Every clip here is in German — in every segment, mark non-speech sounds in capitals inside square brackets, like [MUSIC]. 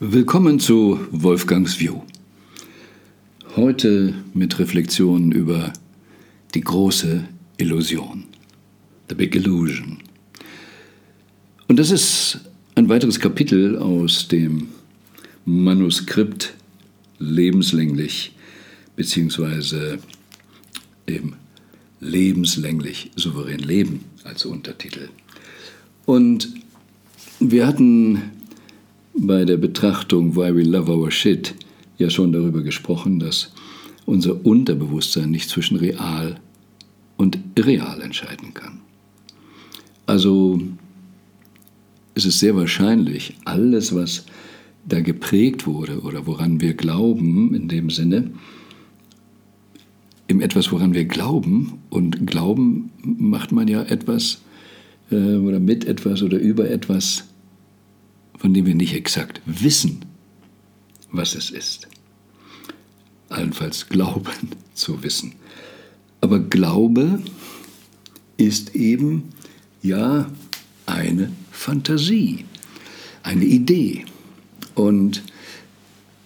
Willkommen zu Wolfgangs View. Heute mit Reflexionen über die große Illusion. The Big Illusion. Und das ist ein weiteres Kapitel aus dem Manuskript lebenslänglich, beziehungsweise eben lebenslänglich souverän leben als Untertitel. Und wir hatten bei der Betrachtung Why We Love Our Shit ja schon darüber gesprochen, dass unser Unterbewusstsein nicht zwischen real und irreal entscheiden kann. Also es ist sehr wahrscheinlich, alles, was da geprägt wurde oder woran wir glauben, in dem Sinne, im etwas, woran wir glauben, und Glauben macht man ja etwas äh, oder mit etwas oder über etwas, von dem wir nicht exakt wissen, was es ist. Allenfalls glauben [LAUGHS] zu wissen. Aber Glaube ist eben ja eine Fantasie, eine Idee. Und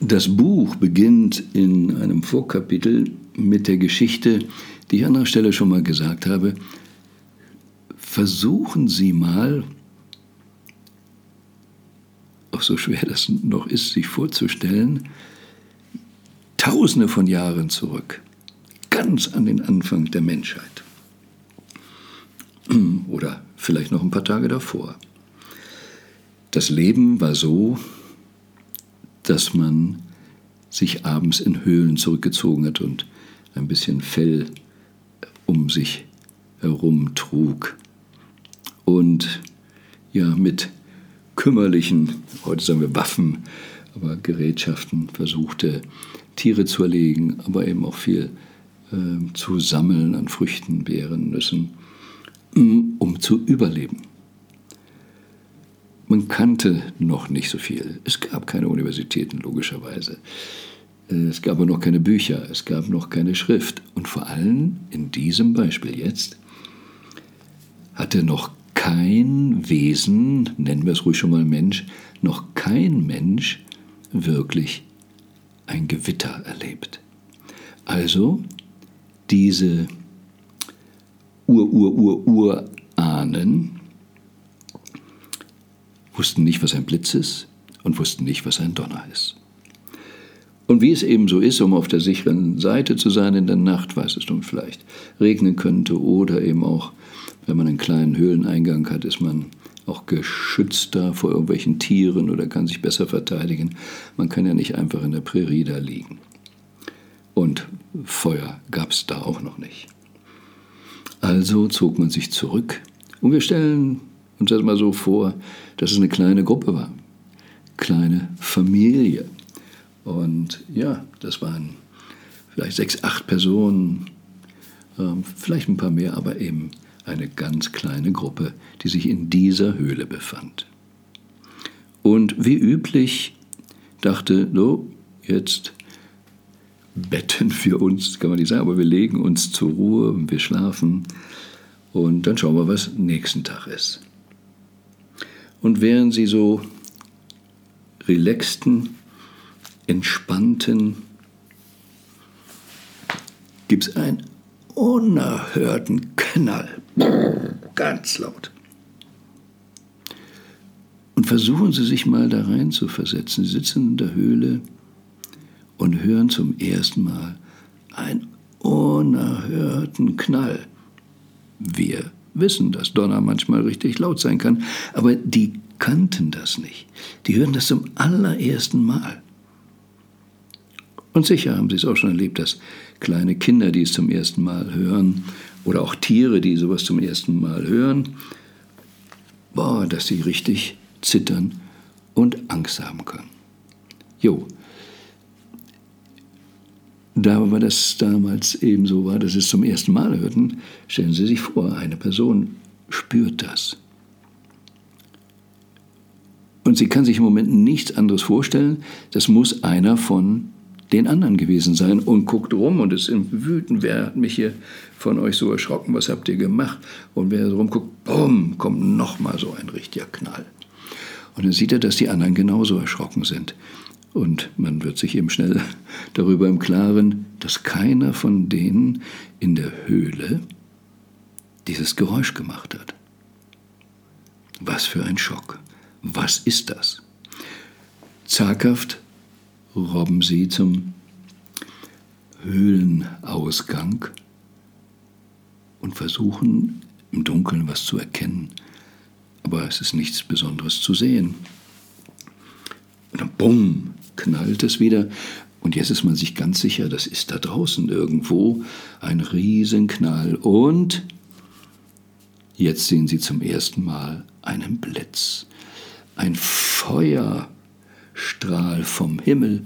das Buch beginnt in einem Vorkapitel mit der Geschichte, die ich an anderer Stelle schon mal gesagt habe. Versuchen Sie mal, auch so schwer das noch ist, sich vorzustellen, tausende von Jahren zurück, ganz an den Anfang der Menschheit. [CLEARS THROAT] Oder vielleicht noch ein paar Tage davor. Das Leben war so, dass man sich abends in Höhlen zurückgezogen hat und ein bisschen Fell um sich herum trug. Und ja, mit kümmerlichen, heute sagen wir Waffen, aber Gerätschaften versuchte, Tiere zu erlegen, aber eben auch viel äh, zu sammeln an Früchten, Beeren, Nüssen, mm, um zu überleben. Man kannte noch nicht so viel. Es gab keine Universitäten, logischerweise. Äh, es gab aber noch keine Bücher, es gab noch keine Schrift. Und vor allem in diesem Beispiel jetzt hatte noch kein Wesen, nennen wir es ruhig schon mal Mensch, noch kein Mensch wirklich ein Gewitter erlebt. Also diese Ur-Ur-Ur-Urahnen wussten nicht, was ein Blitz ist und wussten nicht, was ein Donner ist. Und wie es eben so ist, um auf der sicheren Seite zu sein in der Nacht, weiß es nun vielleicht, regnen könnte oder eben auch, wenn man einen kleinen Höhleneingang hat, ist man auch geschützter vor irgendwelchen Tieren oder kann sich besser verteidigen. Man kann ja nicht einfach in der Prärie da liegen. Und Feuer gab es da auch noch nicht. Also zog man sich zurück und wir stellen uns das mal so vor, dass es eine kleine Gruppe war, kleine Familie. Und ja, das waren vielleicht sechs, acht Personen, ähm, vielleicht ein paar mehr, aber eben eine ganz kleine Gruppe, die sich in dieser Höhle befand. Und wie üblich dachte, so, jetzt betten wir uns, kann man nicht sagen, aber wir legen uns zur Ruhe, wir schlafen und dann schauen wir, was nächsten Tag ist. Und während sie so relaxten, entspannten, gibt es einen unerhörten Knall. Ganz laut. Und versuchen Sie sich mal da rein zu versetzen. Sie sitzen in der Höhle und hören zum ersten Mal einen unerhörten Knall. Wir wissen, dass Donner manchmal richtig laut sein kann, aber die kannten das nicht. Die hören das zum allerersten Mal. Und sicher haben Sie es auch schon erlebt, dass kleine Kinder, die es zum ersten Mal hören, oder auch Tiere, die sowas zum ersten Mal hören, boah, dass sie richtig zittern und Angst haben können. Jo, da war das damals eben so war, dass sie es zum ersten Mal hörten, stellen Sie sich vor, eine Person spürt das. Und sie kann sich im Moment nichts anderes vorstellen, das muss einer von den anderen gewesen sein und guckt rum und ist wütend, wer hat mich hier von euch so erschrocken, was habt ihr gemacht? Und wer rumguckt, bumm, kommt nochmal so ein richtiger Knall. Und dann sieht er, dass die anderen genauso erschrocken sind. Und man wird sich eben schnell [LAUGHS] darüber im Klaren, dass keiner von denen in der Höhle dieses Geräusch gemacht hat. Was für ein Schock. Was ist das? Zaghaft robben sie zum Höhlenausgang und versuchen im Dunkeln was zu erkennen, aber es ist nichts Besonderes zu sehen. Und dann bumm, knallt es wieder. Und jetzt ist man sich ganz sicher, das ist da draußen irgendwo ein Riesenknall. Und jetzt sehen sie zum ersten Mal einen Blitz. Ein Feuerstrahl vom Himmel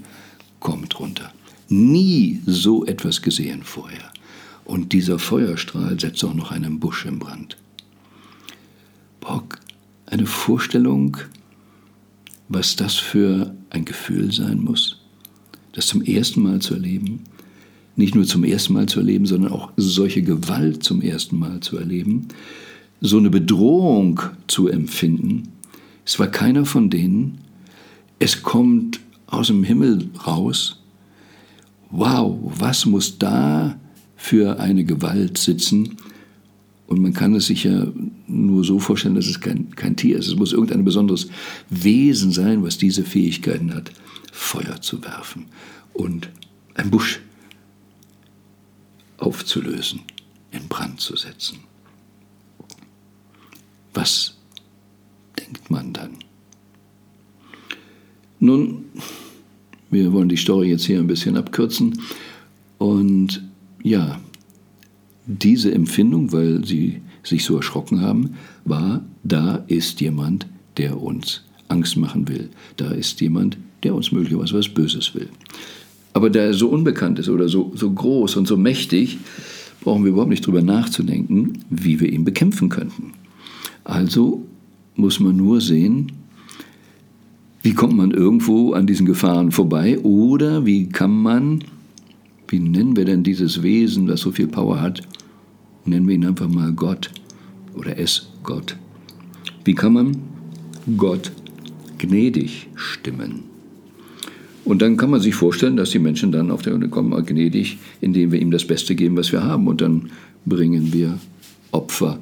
kommt runter. Nie so etwas gesehen vorher. Und dieser Feuerstrahl setzt auch noch einen Busch in Brand. Bock, eine Vorstellung, was das für ein Gefühl sein muss, das zum ersten Mal zu erleben, nicht nur zum ersten Mal zu erleben, sondern auch solche Gewalt zum ersten Mal zu erleben, so eine Bedrohung zu empfinden. Es war keiner von denen. Es kommt aus dem Himmel raus. Wow, was muss da für eine Gewalt sitzen? Und man kann es sich ja nur so vorstellen, dass es kein, kein Tier ist. Es muss irgendein besonderes Wesen sein, was diese Fähigkeiten hat, Feuer zu werfen und ein Busch aufzulösen, in Brand zu setzen. Was denkt man dann? Nun, wir wollen die Story jetzt hier ein bisschen abkürzen. Und ja, diese Empfindung, weil sie sich so erschrocken haben, war, da ist jemand, der uns Angst machen will. Da ist jemand, der uns möglicherweise was Böses will. Aber da er so unbekannt ist oder so, so groß und so mächtig, brauchen wir überhaupt nicht drüber nachzudenken, wie wir ihn bekämpfen könnten. Also muss man nur sehen, wie kommt man irgendwo an diesen Gefahren vorbei oder wie kann man, wie nennen wir denn dieses Wesen, das so viel Power hat, nennen wir ihn einfach mal Gott oder es Gott. Wie kann man Gott gnädig stimmen? Und dann kann man sich vorstellen, dass die Menschen dann auf der Erde kommen, gnädig, indem wir ihm das Beste geben, was wir haben. Und dann bringen wir Opfer,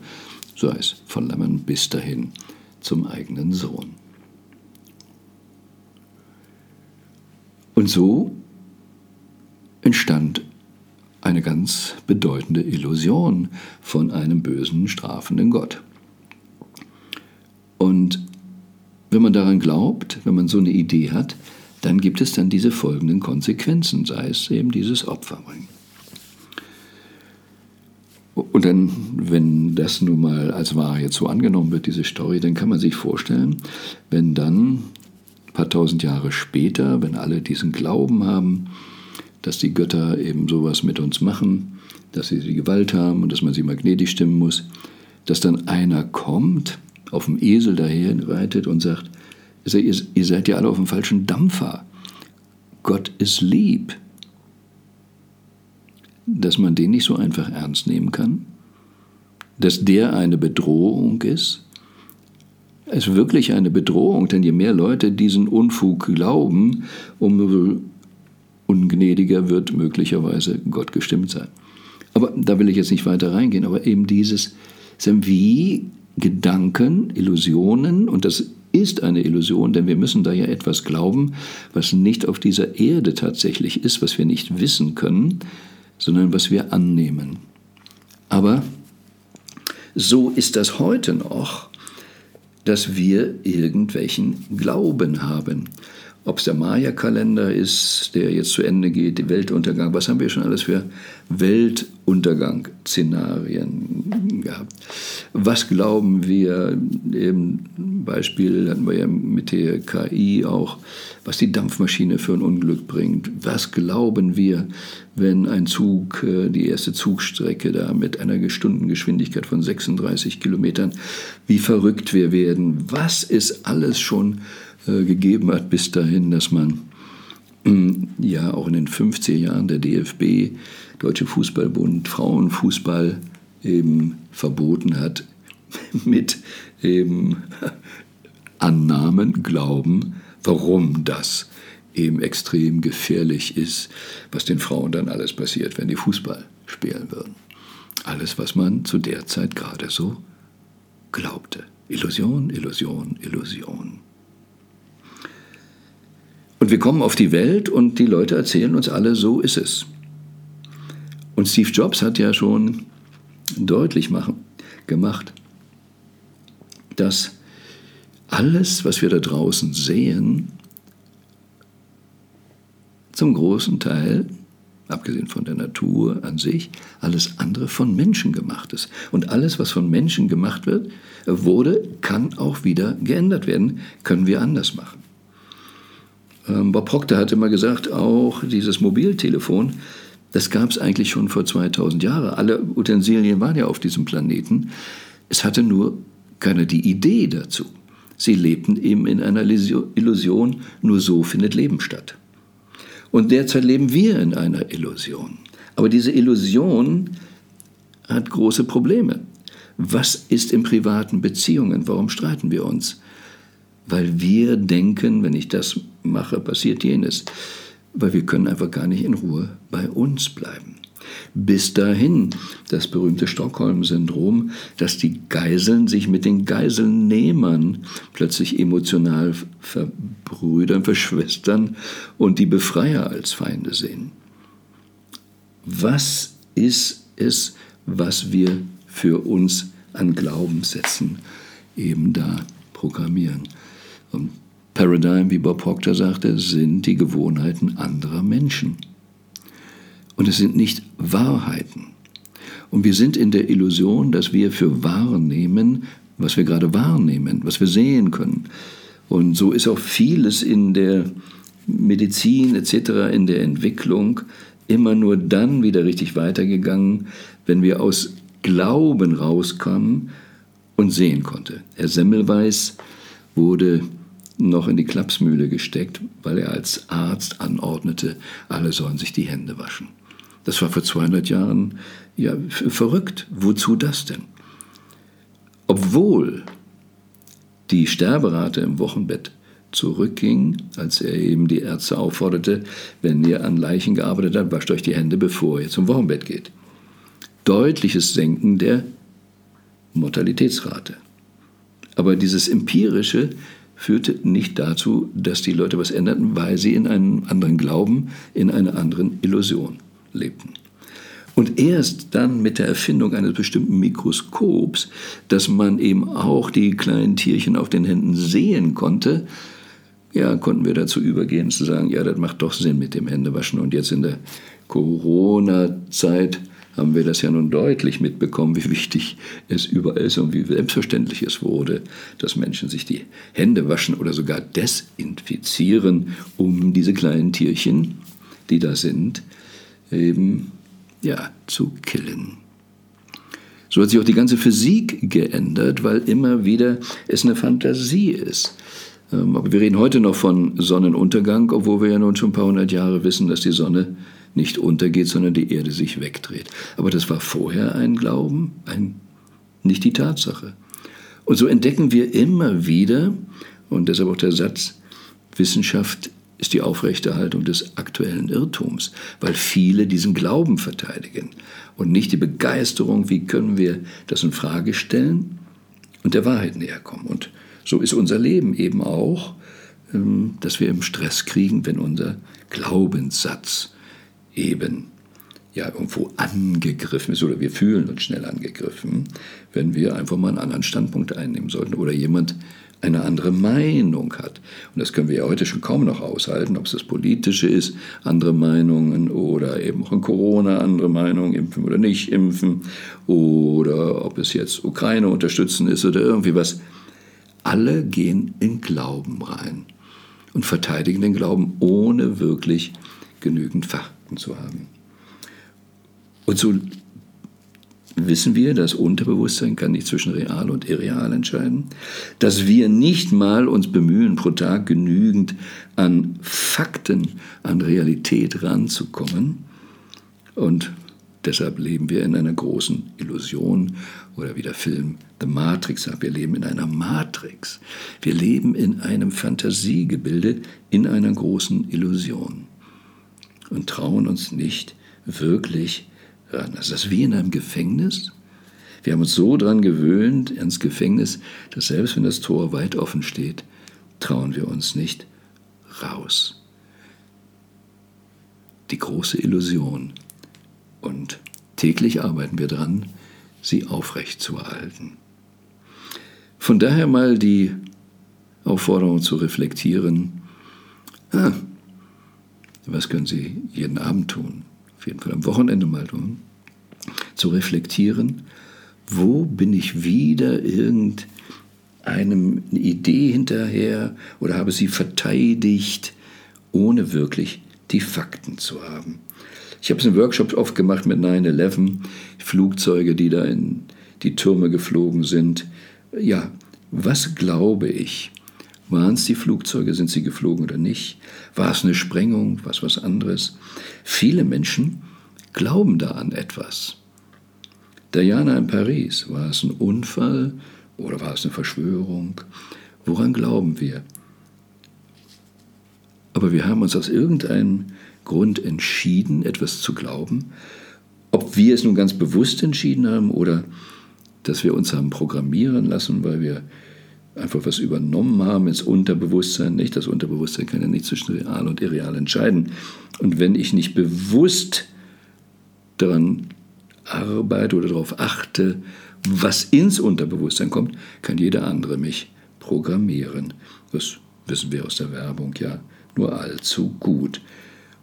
sei es von Lämmern bis dahin zum eigenen Sohn. Und so entstand eine ganz bedeutende Illusion von einem bösen, strafenden Gott. Und wenn man daran glaubt, wenn man so eine Idee hat, dann gibt es dann diese folgenden Konsequenzen, sei es eben dieses Opferbringen. Und dann, wenn das nun mal als Wahrheit so angenommen wird, diese Story, dann kann man sich vorstellen, wenn dann paar tausend Jahre später, wenn alle diesen Glauben haben, dass die Götter eben sowas mit uns machen, dass sie die Gewalt haben und dass man sie magnetisch stimmen muss, dass dann einer kommt, auf dem Esel daher reitet und sagt, ihr seid ja alle auf dem falschen Dampfer. Gott ist lieb. Dass man den nicht so einfach ernst nehmen kann, dass der eine Bedrohung ist, ist wirklich eine Bedrohung, denn je mehr Leute diesen Unfug glauben, umso ungnädiger wird möglicherweise Gott gestimmt sein. Aber da will ich jetzt nicht weiter reingehen, aber eben dieses, wie Gedanken, Illusionen, und das ist eine Illusion, denn wir müssen da ja etwas glauben, was nicht auf dieser Erde tatsächlich ist, was wir nicht wissen können, sondern was wir annehmen. Aber so ist das heute noch, dass wir irgendwelchen Glauben haben ob es der Maya-Kalender ist, der jetzt zu Ende geht, Weltuntergang, was haben wir schon alles für Weltuntergang-Szenarien gehabt? Was glauben wir, eben Beispiel hatten wir ja mit der KI auch, was die Dampfmaschine für ein Unglück bringt? Was glauben wir, wenn ein Zug, äh, die erste Zugstrecke da mit einer Stundengeschwindigkeit von 36 Kilometern, wie verrückt wir werden? Was ist alles schon gegeben hat bis dahin, dass man mm, ja auch in den 50er Jahren der DFB, Deutsche Fußballbund, Frauenfußball eben verboten hat [LAUGHS] mit eben [LAUGHS] Annahmen glauben, warum das eben extrem gefährlich ist, was den Frauen dann alles passiert, wenn die Fußball spielen würden. Alles, was man zu der Zeit gerade so glaubte. Illusion, Illusion, Illusion. Und wir kommen auf die Welt und die Leute erzählen uns alle, so ist es. Und Steve Jobs hat ja schon deutlich machen, gemacht, dass alles, was wir da draußen sehen, zum großen Teil, abgesehen von der Natur an sich, alles andere von Menschen gemacht ist. Und alles, was von Menschen gemacht wird, wurde, kann auch wieder geändert werden, können wir anders machen. Ähm, Bob Proctor hat immer gesagt, auch dieses Mobiltelefon, das gab es eigentlich schon vor 2000 Jahren. Alle Utensilien waren ja auf diesem Planeten. Es hatte nur keiner die Idee dazu. Sie lebten eben in einer Illusion, nur so findet Leben statt. Und derzeit leben wir in einer Illusion. Aber diese Illusion hat große Probleme. Was ist in privaten Beziehungen? Warum streiten wir uns? Weil wir denken, wenn ich das mache, passiert jenes. Weil wir können einfach gar nicht in Ruhe bei uns bleiben. Bis dahin das berühmte Stockholm-Syndrom, dass die Geiseln sich mit den Geiselnehmern plötzlich emotional verbrüdern, verschwestern und die Befreier als Feinde sehen. Was ist es, was wir für uns an Glaubenssätzen eben da programmieren? Paradigm, wie Bob Proctor sagte, sind die Gewohnheiten anderer Menschen. Und es sind nicht Wahrheiten. Und wir sind in der Illusion, dass wir für wahrnehmen, was wir gerade wahrnehmen, was wir sehen können. Und so ist auch vieles in der Medizin etc., in der Entwicklung immer nur dann wieder richtig weitergegangen, wenn wir aus Glauben rauskamen und sehen konnte. Herr Semmelweis wurde noch in die Klapsmühle gesteckt, weil er als Arzt anordnete, alle sollen sich die Hände waschen. Das war vor 200 Jahren ja verrückt. Wozu das denn? Obwohl die Sterberate im Wochenbett zurückging, als er eben die Ärzte aufforderte, wenn ihr an Leichen gearbeitet habt, wascht euch die Hände, bevor ihr zum Wochenbett geht. Deutliches Senken der Mortalitätsrate. Aber dieses empirische führte nicht dazu, dass die Leute was änderten, weil sie in einen anderen Glauben, in einer anderen Illusion lebten. Und erst dann mit der Erfindung eines bestimmten Mikroskops, dass man eben auch die kleinen Tierchen auf den Händen sehen konnte, ja, konnten wir dazu übergehen zu sagen, ja, das macht doch Sinn mit dem Händewaschen. Und jetzt in der Corona-Zeit haben wir das ja nun deutlich mitbekommen, wie wichtig es überall ist und wie selbstverständlich es wurde, dass Menschen sich die Hände waschen oder sogar desinfizieren, um diese kleinen Tierchen, die da sind, eben ja, zu killen. So hat sich auch die ganze Physik geändert, weil immer wieder es eine Fantasie ist. Ähm, aber wir reden heute noch von Sonnenuntergang, obwohl wir ja nun schon ein paar hundert Jahre wissen, dass die Sonne nicht untergeht, sondern die Erde sich wegdreht. Aber das war vorher ein Glauben, ein, nicht die Tatsache. Und so entdecken wir immer wieder, und deshalb auch der Satz, Wissenschaft ist die Aufrechterhaltung des aktuellen Irrtums, weil viele diesen Glauben verteidigen und nicht die Begeisterung, wie können wir das in Frage stellen und der Wahrheit näher kommen. Und so ist unser Leben eben auch, ähm, dass wir im Stress kriegen, wenn unser Glaubenssatz eben ja irgendwo angegriffen ist oder wir fühlen uns schnell angegriffen, wenn wir einfach mal einen anderen Standpunkt einnehmen sollten oder jemand eine andere Meinung hat. Und das können wir ja heute schon kaum noch aushalten, ob es das Politische ist, andere Meinungen oder eben auch in Corona andere Meinungen, impfen oder nicht impfen oder ob es jetzt Ukraine unterstützen ist oder irgendwie was. Alle gehen in Glauben rein und verteidigen den Glauben, ohne wirklich genügend Fakten zu haben. Und so wissen wir, das Unterbewusstsein kann nicht zwischen real und irreal entscheiden, dass wir nicht mal uns bemühen, pro Tag genügend an Fakten, an Realität ranzukommen. Und Deshalb leben wir in einer großen Illusion oder wie der Film The Matrix sagt, wir leben in einer Matrix. Wir leben in einem Fantasiegebilde, in einer großen Illusion und trauen uns nicht wirklich ran. Das ist wie in einem Gefängnis. Wir haben uns so daran gewöhnt, ins Gefängnis, dass selbst wenn das Tor weit offen steht, trauen wir uns nicht raus. Die große Illusion und täglich arbeiten wir daran, sie aufrechtzuerhalten. Von daher mal die Aufforderung zu reflektieren, ah, was können Sie jeden Abend tun, auf jeden Fall am Wochenende mal tun, zu reflektieren, wo bin ich wieder irgendeinem Idee hinterher oder habe sie verteidigt, ohne wirklich die Fakten zu haben. Ich habe es in Workshops oft gemacht mit 9-11, Flugzeuge, die da in die Türme geflogen sind. Ja, was glaube ich? Waren es die Flugzeuge? Sind sie geflogen oder nicht? War es eine Sprengung? Was was anderes? Viele Menschen glauben da an etwas. Diana in Paris, war es ein Unfall oder war es eine Verschwörung? Woran glauben wir? Aber wir haben uns aus irgendeinem Grund entschieden, etwas zu glauben. Ob wir es nun ganz bewusst entschieden haben oder dass wir uns haben programmieren lassen, weil wir einfach was übernommen haben ins Unterbewusstsein. Nicht? Das Unterbewusstsein kann ja nicht zwischen real und irreal entscheiden. Und wenn ich nicht bewusst daran arbeite oder darauf achte, was ins Unterbewusstsein kommt, kann jeder andere mich programmieren. Das wissen wir aus der Werbung ja nur allzu gut.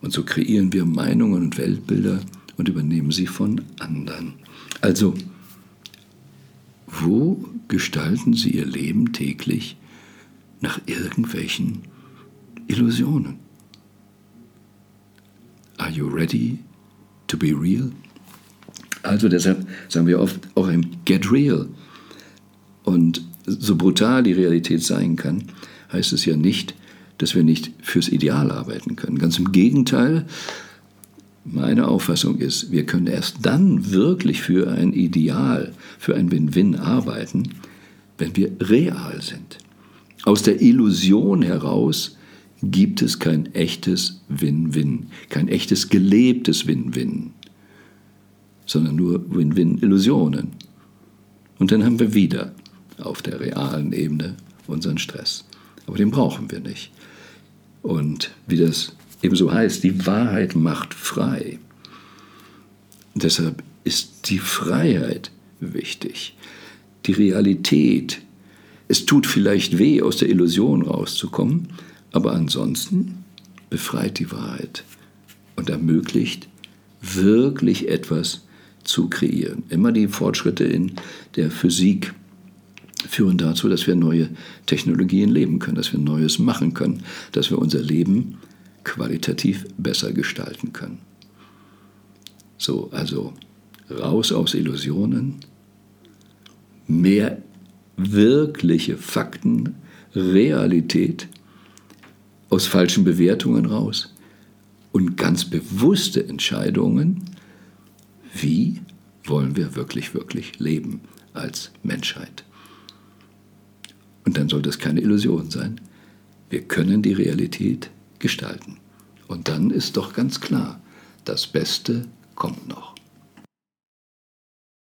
Und so kreieren wir Meinungen und Weltbilder und übernehmen sie von anderen. Also, wo gestalten Sie Ihr Leben täglich nach irgendwelchen Illusionen? Are you ready to be real? Also deshalb sagen wir oft auch ein Get Real. Und so brutal die Realität sein kann, heißt es ja nicht, dass wir nicht fürs Ideal arbeiten können. Ganz im Gegenteil, meine Auffassung ist, wir können erst dann wirklich für ein Ideal, für ein Win-Win arbeiten, wenn wir real sind. Aus der Illusion heraus gibt es kein echtes Win-Win, kein echtes gelebtes Win-Win, sondern nur Win-Win-Illusionen. Und dann haben wir wieder auf der realen Ebene unseren Stress. Aber den brauchen wir nicht. Und wie das ebenso heißt, die Wahrheit macht frei. deshalb ist die Freiheit wichtig. Die Realität. Es tut vielleicht weh, aus der Illusion rauszukommen, aber ansonsten befreit die Wahrheit und ermöglicht wirklich etwas zu kreieren. Immer die Fortschritte in der Physik führen dazu, dass wir neue Technologien leben können, dass wir Neues machen können, dass wir unser Leben qualitativ besser gestalten können. So, also raus aus Illusionen, mehr wirkliche Fakten, Realität, aus falschen Bewertungen raus und ganz bewusste Entscheidungen, wie wollen wir wirklich, wirklich leben als Menschheit. Und dann soll das keine Illusion sein. Wir können die Realität gestalten. Und dann ist doch ganz klar, das Beste kommt noch.